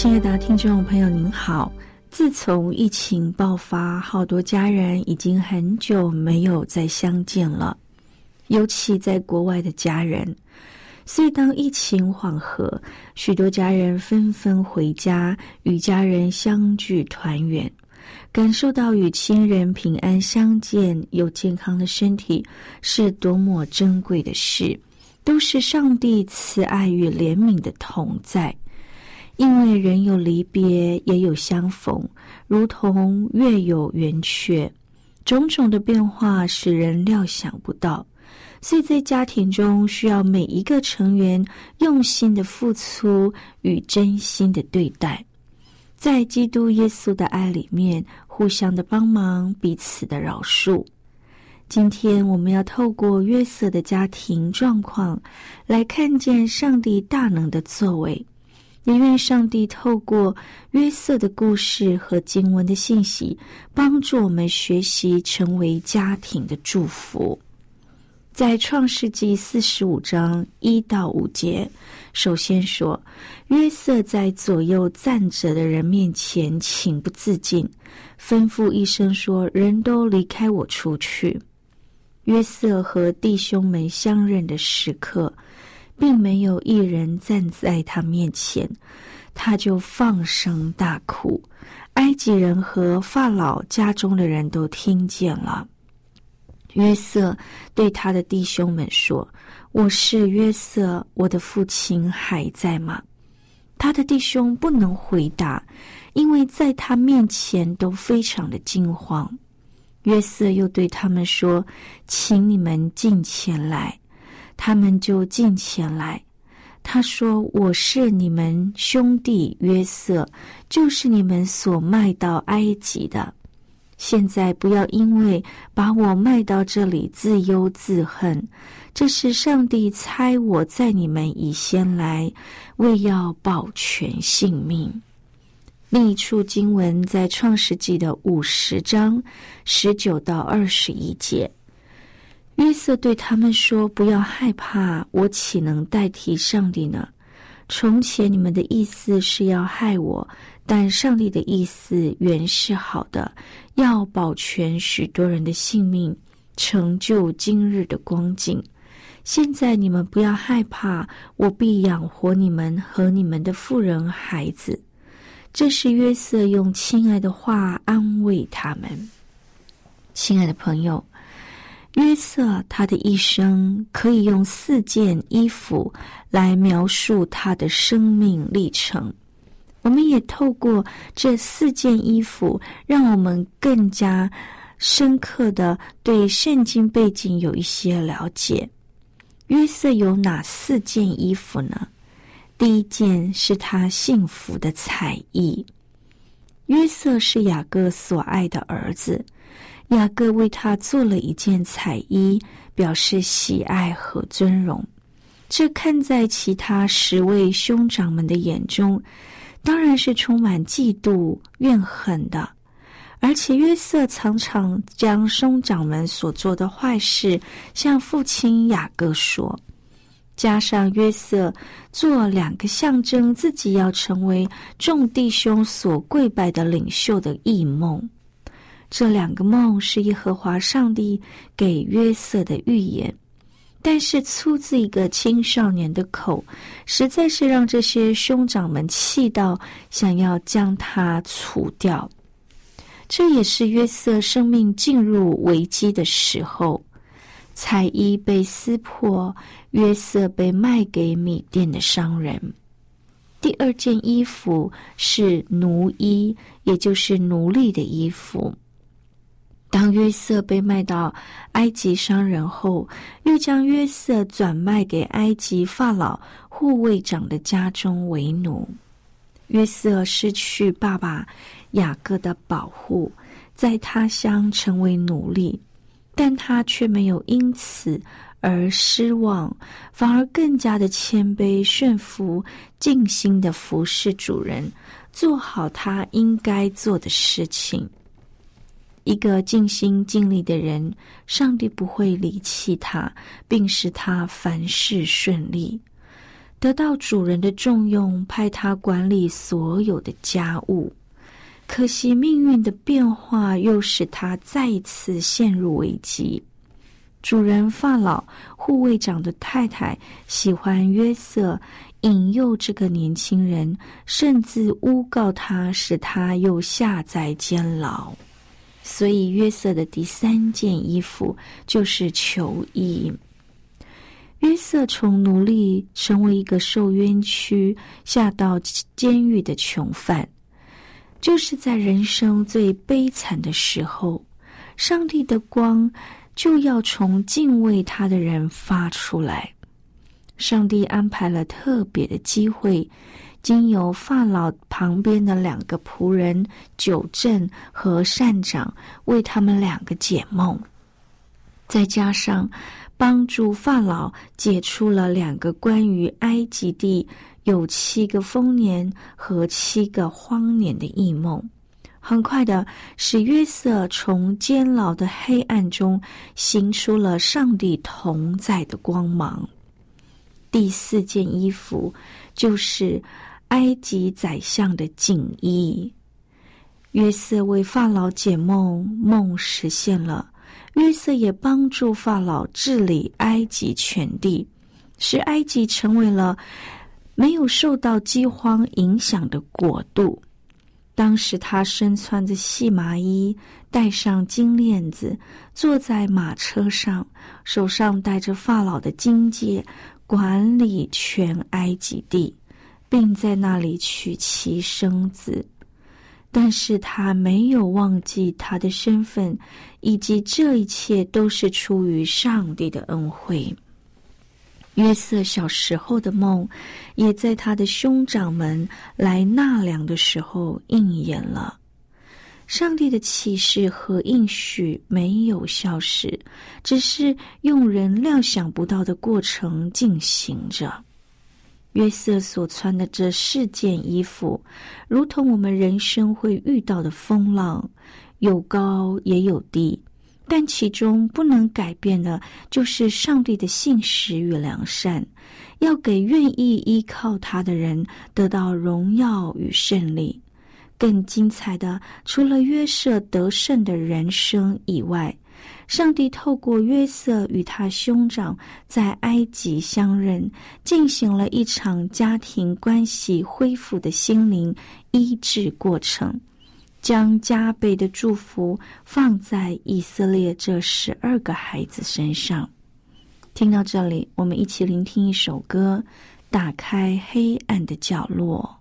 亲爱的听众朋友，您好。自从疫情爆发，好多家人已经很久没有再相见了，尤其在国外的家人。所以，当疫情缓和，许多家人纷纷回家与家人相聚团圆，感受到与亲人平安相见、有健康的身体是多么珍贵的事，都是上帝慈爱与怜悯的同在。因为人有离别，也有相逢，如同月有圆缺，种种的变化使人料想不到。所以在家庭中，需要每一个成员用心的付出与真心的对待，在基督耶稣的爱里面，互相的帮忙，彼此的饶恕。今天我们要透过约瑟的家庭状况，来看见上帝大能的作为。也愿上帝透过约瑟的故事和经文的信息，帮助我们学习成为家庭的祝福。在创世纪四十五章一到五节，首先说约瑟在左右站着的人面前情不自禁，吩咐一声说：“人都离开我出去。”约瑟和弟兄们相认的时刻。并没有一人站在他面前，他就放声大哭。埃及人和法老家中的人都听见了。约瑟对他的弟兄们说：“我是约瑟，我的父亲还在吗？”他的弟兄不能回答，因为在他面前都非常的惊慌。约瑟又对他们说：“请你们进前来。”他们就进前来，他说：“我是你们兄弟约瑟，就是你们所卖到埃及的。现在不要因为把我卖到这里自忧自恨，这是上帝猜我在你们以先来，为要保全性命。”另一处经文在创世纪的五十章十九到二十一节。约瑟对他们说：“不要害怕，我岂能代替上帝呢？从前你们的意思是要害我，但上帝的意思原是好的，要保全许多人的性命，成就今日的光景。现在你们不要害怕，我必养活你们和你们的妇人孩子。”这是约瑟用亲爱的话安慰他们。亲爱的朋友。约瑟他的一生可以用四件衣服来描述他的生命历程。我们也透过这四件衣服，让我们更加深刻的对圣经背景有一些了解。约瑟有哪四件衣服呢？第一件是他幸福的彩衣。约瑟是雅各所爱的儿子。雅各为他做了一件彩衣，表示喜爱和尊荣。这看在其他十位兄长们的眼中，当然是充满嫉妒怨恨的。而且约瑟常常将兄长们所做的坏事向父亲雅各说，加上约瑟做两个象征自己要成为众弟兄所跪拜的领袖的异梦。这两个梦是耶和华上帝给约瑟的预言，但是出自一个青少年的口，实在是让这些兄长们气到想要将他除掉。这也是约瑟生命进入危机的时候。彩衣被撕破，约瑟被卖给米店的商人。第二件衣服是奴衣，也就是奴隶的衣服。当约瑟被卖到埃及商人后，又将约瑟转卖给埃及法老护卫长的家中为奴。约瑟失去爸爸雅各的保护，在他乡成为奴隶。但他却没有因此而失望，反而更加的谦卑、顺服、尽心的服侍主人，做好他应该做的事情。一个尽心尽力的人，上帝不会离弃他，并使他凡事顺利，得到主人的重用，派他管理所有的家务。可惜命运的变化又使他再次陷入危机。主人发老护卫长的太太喜欢约瑟，引诱这个年轻人，甚至诬告他，使他又下在监牢。所以约瑟的第三件衣服就是囚衣。约瑟从奴隶成为一个受冤屈、下到监狱的囚犯。就是在人生最悲惨的时候，上帝的光就要从敬畏他的人发出来。上帝安排了特别的机会，经由法老旁边的两个仆人九正和善长为他们两个解梦，再加上帮助法老解出了两个关于埃及地。有七个丰年和七个荒年的异梦，很快的使约瑟从监牢的黑暗中行出了上帝同在的光芒。第四件衣服就是埃及宰相的锦衣。约瑟为法老解梦，梦实现了。约瑟也帮助法老治理埃及全地，使埃及成为了。没有受到饥荒影响的国度。当时他身穿着细麻衣，戴上金链子，坐在马车上，手上戴着法老的金戒，管理全埃及地，并在那里娶妻生子。但是他没有忘记他的身份，以及这一切都是出于上帝的恩惠。约瑟小时候的梦，也在他的兄长们来纳凉的时候应验了。上帝的启示和应许没有消失，只是用人料想不到的过程进行着。约瑟所穿的这四件衣服，如同我们人生会遇到的风浪，有高也有低。但其中不能改变的，就是上帝的信实与良善，要给愿意依靠他的人得到荣耀与胜利。更精彩的，除了约瑟得胜的人生以外，上帝透过约瑟与他兄长在埃及相认，进行了一场家庭关系恢复的心灵医治过程。将加倍的祝福放在以色列这十二个孩子身上。听到这里，我们一起聆听一首歌，《打开黑暗的角落》。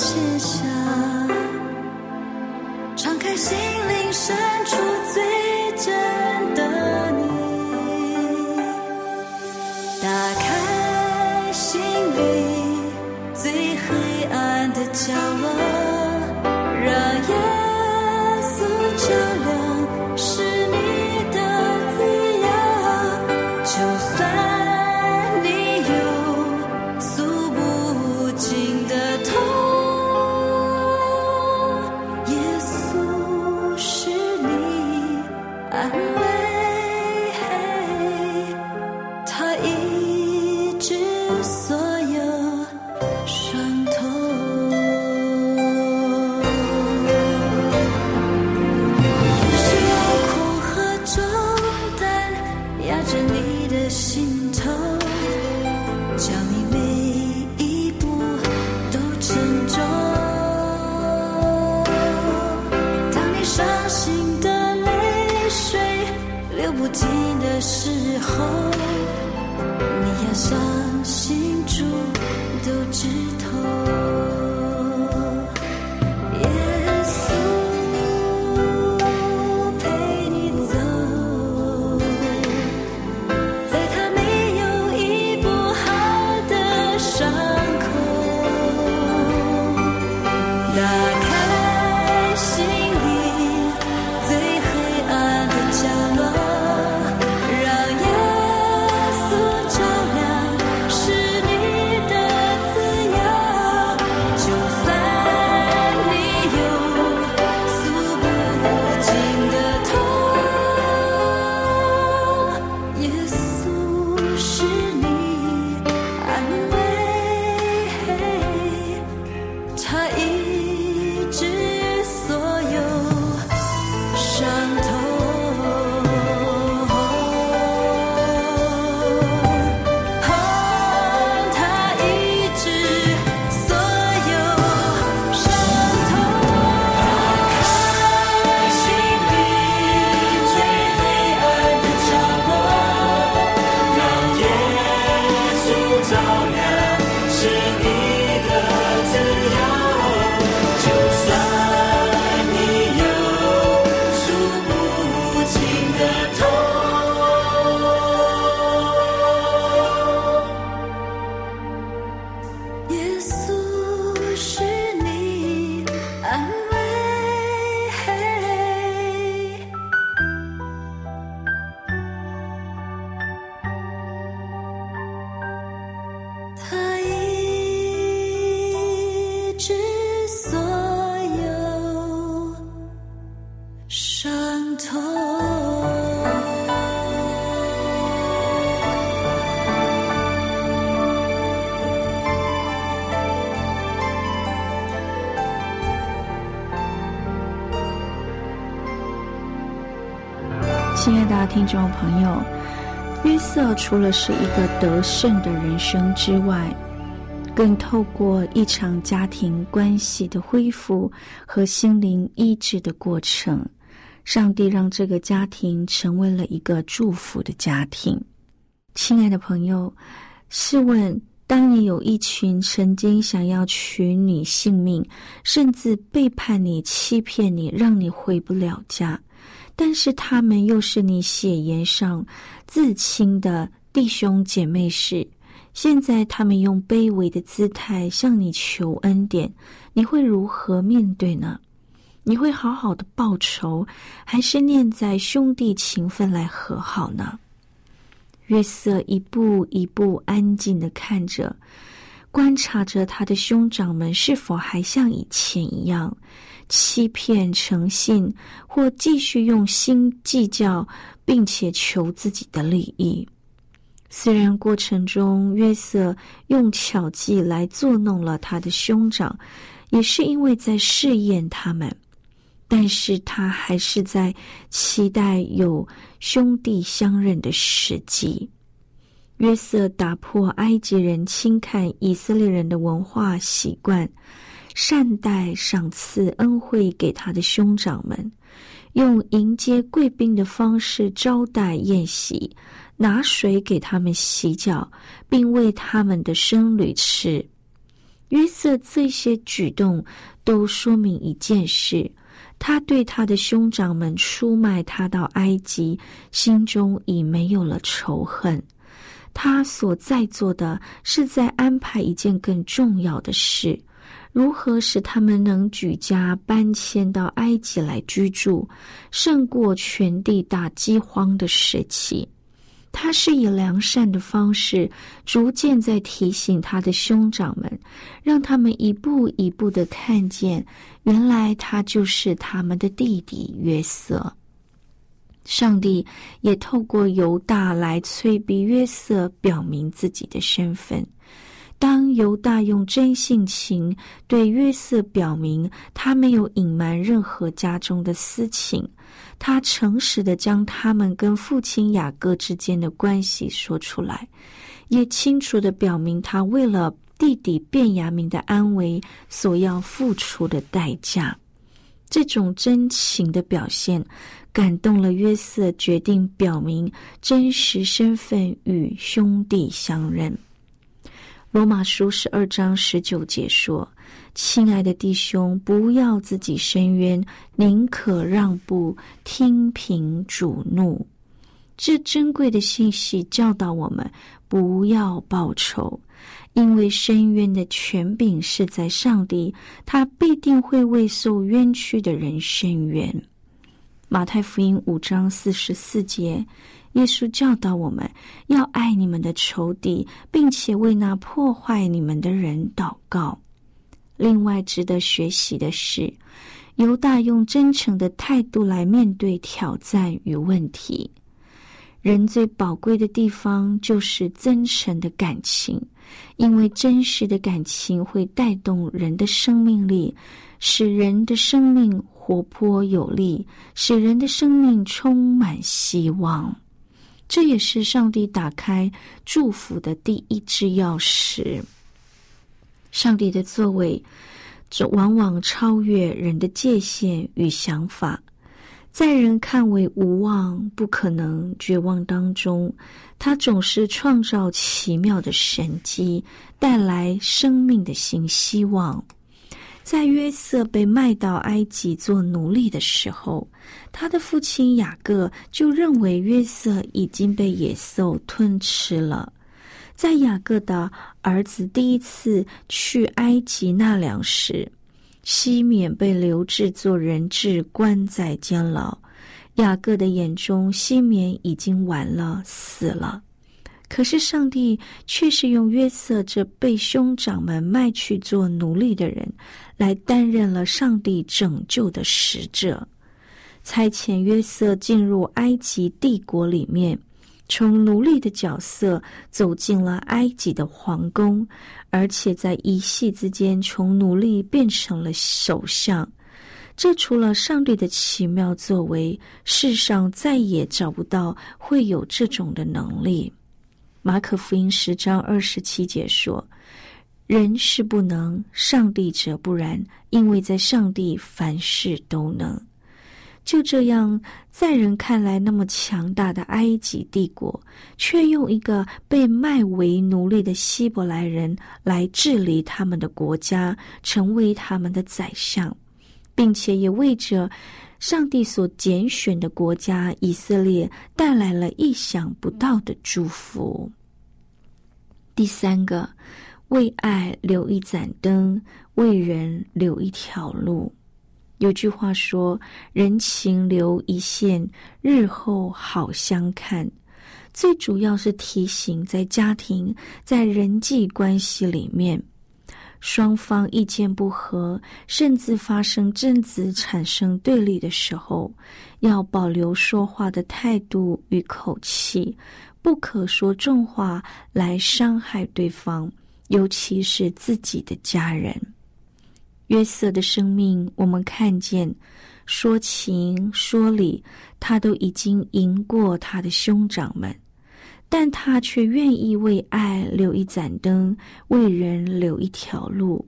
卸下。心头叫你每一步都沉重当你伤心的泪水流不尽的时候你要相信主都知亲爱听众朋友，约瑟除了是一个得胜的人生之外，更透过一场家庭关系的恢复和心灵医治的过程，上帝让这个家庭成为了一个祝福的家庭。亲爱的朋友，试问，当你有一群曾经想要取你性命，甚至背叛你、欺骗你，让你回不了家？但是他们又是你血缘上至亲的弟兄姐妹时，现在他们用卑微的姿态向你求恩典，你会如何面对呢？你会好好的报仇，还是念在兄弟情分来和好呢？约瑟一步一步安静的看着，观察着他的兄长们是否还像以前一样。欺骗、诚信，或继续用心计较，并且求自己的利益。虽然过程中约瑟用巧计来作弄了他的兄长，也是因为在试验他们，但是他还是在期待有兄弟相认的时机。约瑟打破埃及人轻看以色列人的文化习惯。善待、赏赐、恩惠给他的兄长们，用迎接贵宾的方式招待宴席，拿水给他们洗脚，并喂他们的生旅吃。约瑟这些举动都说明一件事：他对他的兄长们出卖他到埃及，心中已没有了仇恨。他所在做的是在安排一件更重要的事。如何使他们能举家搬迁到埃及来居住，胜过全地大饥荒的时期？他是以良善的方式，逐渐在提醒他的兄长们，让他们一步一步的看见，原来他就是他们的弟弟约瑟。上帝也透过犹大来催逼约瑟表明自己的身份。当犹大用真性情对约瑟表明他没有隐瞒任何家中的私情，他诚实的将他们跟父亲雅各之间的关系说出来，也清楚的表明他为了弟弟卞雅明的安危所要付出的代价。这种真情的表现，感动了约瑟，决定表明真实身份与兄弟相认。罗马书十二章十九节说：“亲爱的弟兄，不要自己伸冤，宁可让步，听凭主怒。”这珍贵的信息教导我们不要报仇，因为伸冤的权柄是在上帝，他必定会为受冤屈的人伸冤。马太福音五章四十四节。耶稣教导我们要爱你们的仇敌，并且为那破坏你们的人祷告。另外，值得学习的是，犹大用真诚的态度来面对挑战与问题。人最宝贵的地方就是真诚的感情，因为真实的感情会带动人的生命力，使人的生命活泼有力，使人的生命充满希望。这也是上帝打开祝福的第一支钥匙。上帝的作为，这往往超越人的界限与想法，在人看为无望、不可能、绝望当中，他总是创造奇妙的神迹，带来生命的新希望。在约瑟被卖到埃及做奴隶的时候，他的父亲雅各就认为约瑟已经被野兽吞吃了。在雅各的儿子第一次去埃及纳粮时，西缅被留置做人质，关在监牢。雅各的眼中，西缅已经完了，死了。可是上帝却是用约瑟这被兄长们卖去做奴隶的人，来担任了上帝拯救的使者，差遣约瑟进入埃及帝国里面，从奴隶的角色走进了埃及的皇宫，而且在一夕之间从奴隶变成了首相。这除了上帝的奇妙作为，世上再也找不到会有这种的能力。马可福音十章二十七节说：“人是不能，上帝者不然，因为在上帝凡事都能。”就这样，在人看来那么强大的埃及帝国，却用一个被卖为奴隶的希伯来人来治理他们的国家，成为他们的宰相，并且也为着上帝所拣选的国家以色列带来了意想不到的祝福。第三个，为爱留一盏灯，为人留一条路。有句话说：“人情留一线，日后好相看。”最主要是提醒，在家庭、在人际关系里面。双方意见不合，甚至发生争执、产生对立的时候，要保留说话的态度与口气，不可说重话来伤害对方，尤其是自己的家人。约瑟的生命，我们看见说情说理，他都已经赢过他的兄长们。但他却愿意为爱留一盏灯，为人留一条路，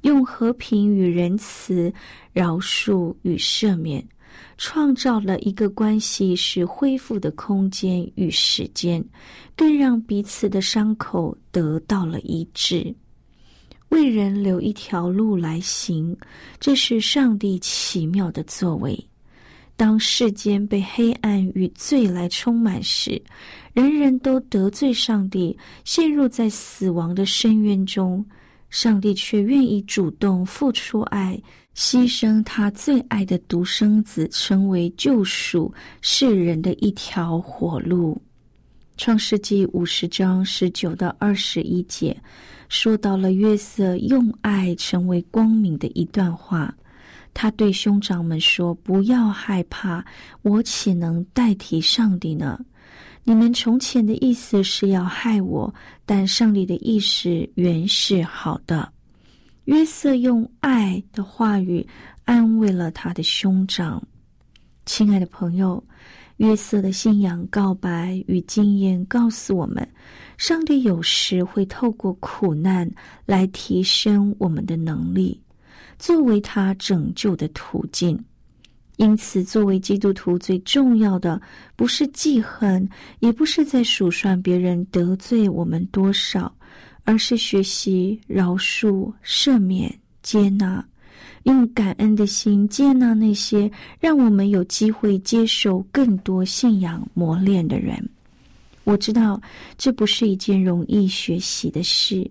用和平与仁慈、饶恕与赦免，创造了一个关系是恢复的空间与时间，更让彼此的伤口得到了医治。为人留一条路来行，这是上帝奇妙的作为。当世间被黑暗与罪来充满时，人人都得罪上帝，陷入在死亡的深渊中，上帝却愿意主动付出爱，牺牲他最爱的独生子，成为救赎世人的一条活路。创世纪五十章十九到二十一节，说到了约瑟用爱成为光明的一段话。他对兄长们说：“不要害怕，我岂能代替上帝呢？你们从前的意思是要害我，但上帝的意思原是好的。”约瑟用爱的话语安慰了他的兄长。亲爱的朋友，约瑟的信仰告白与经验告诉我们，上帝有时会透过苦难来提升我们的能力。作为他拯救的途径，因此，作为基督徒，最重要的不是记恨，也不是在数算别人得罪我们多少，而是学习饶恕、赦免、接纳，用感恩的心接纳那些让我们有机会接受更多信仰磨练的人。我知道这不是一件容易学习的事，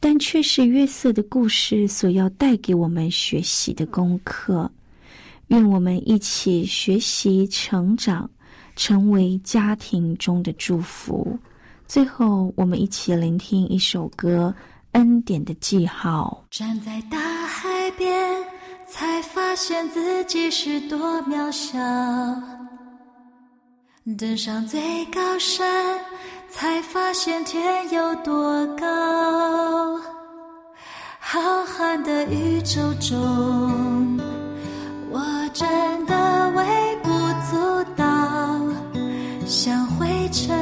但却是约瑟的故事所要带给我们学习的功课。愿我们一起学习成长，成为家庭中的祝福。最后，我们一起聆听一首歌《恩典的记号》。站在大海边，才发现自己是多渺小；登上最高山，才发现天有多高。浩瀚的宇宙中。我真的微不足道，像灰尘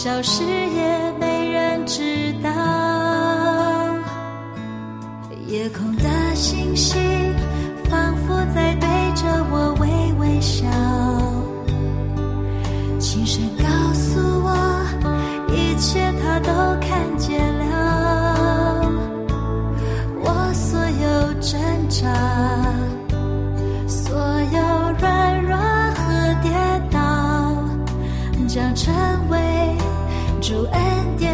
消失也没人知道。夜空的星星仿佛在对着我微微笑，轻声告诉我，一切他都看见了，我所有挣扎。所有软弱和跌倒将成为主恩典。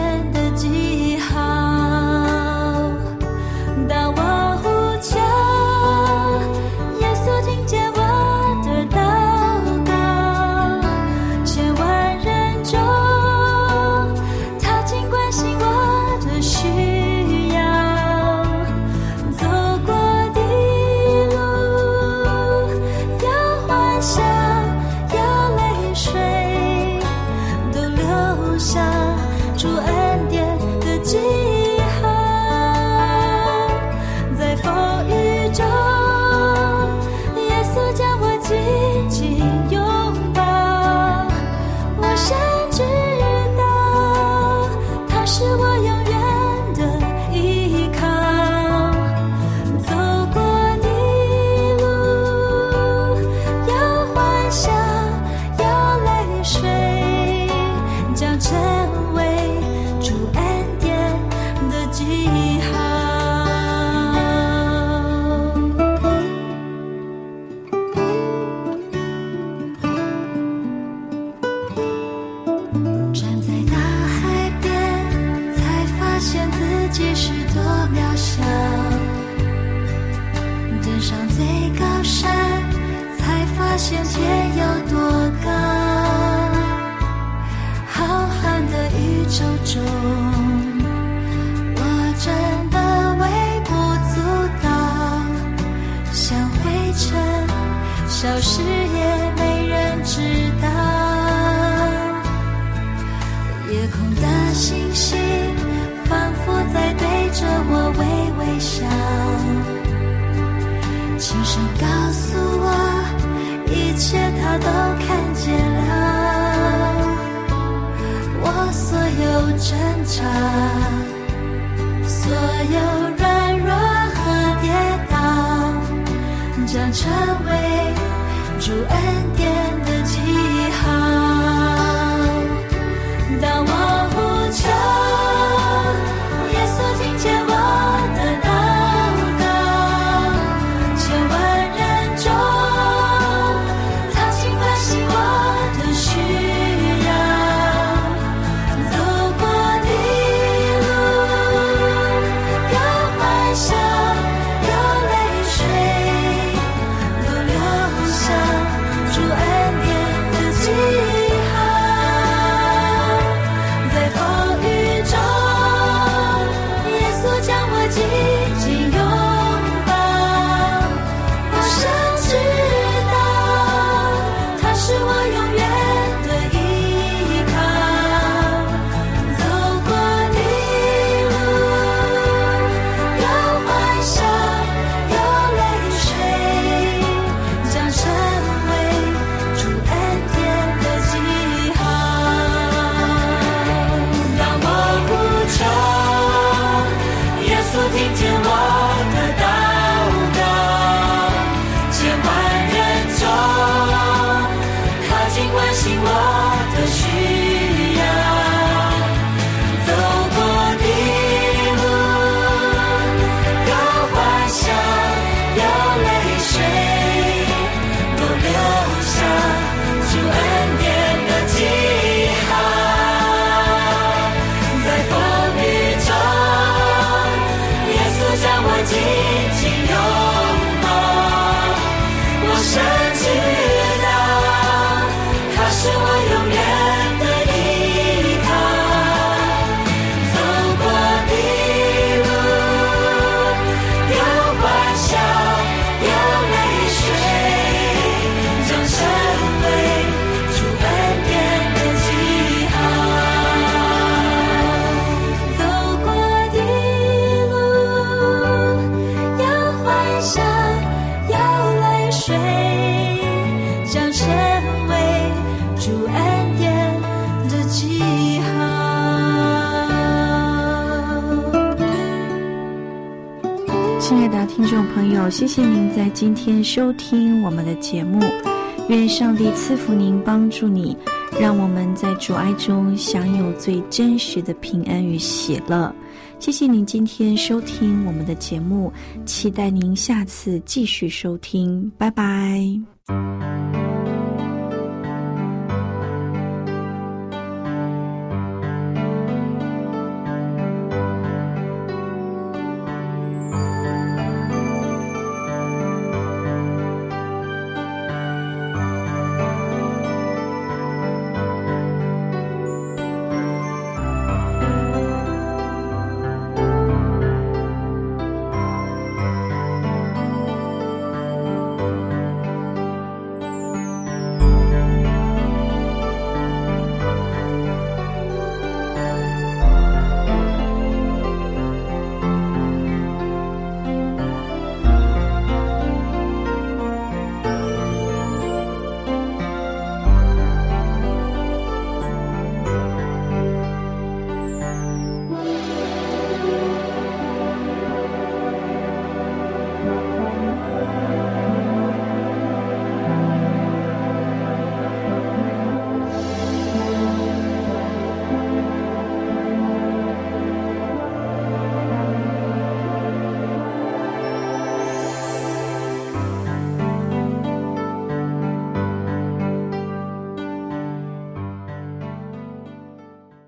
的星星仿佛在对着我微微笑，轻声告诉我，一切他都看见了。我所有挣扎，所有软弱和跌倒，将成为主恩亲爱的听众朋友，谢谢您在今天收听我们的节目。愿上帝赐福您，帮助你，让我们在主爱中享有最真实的平安与喜乐。谢谢您今天收听我们的节目，期待您下次继续收听。拜拜。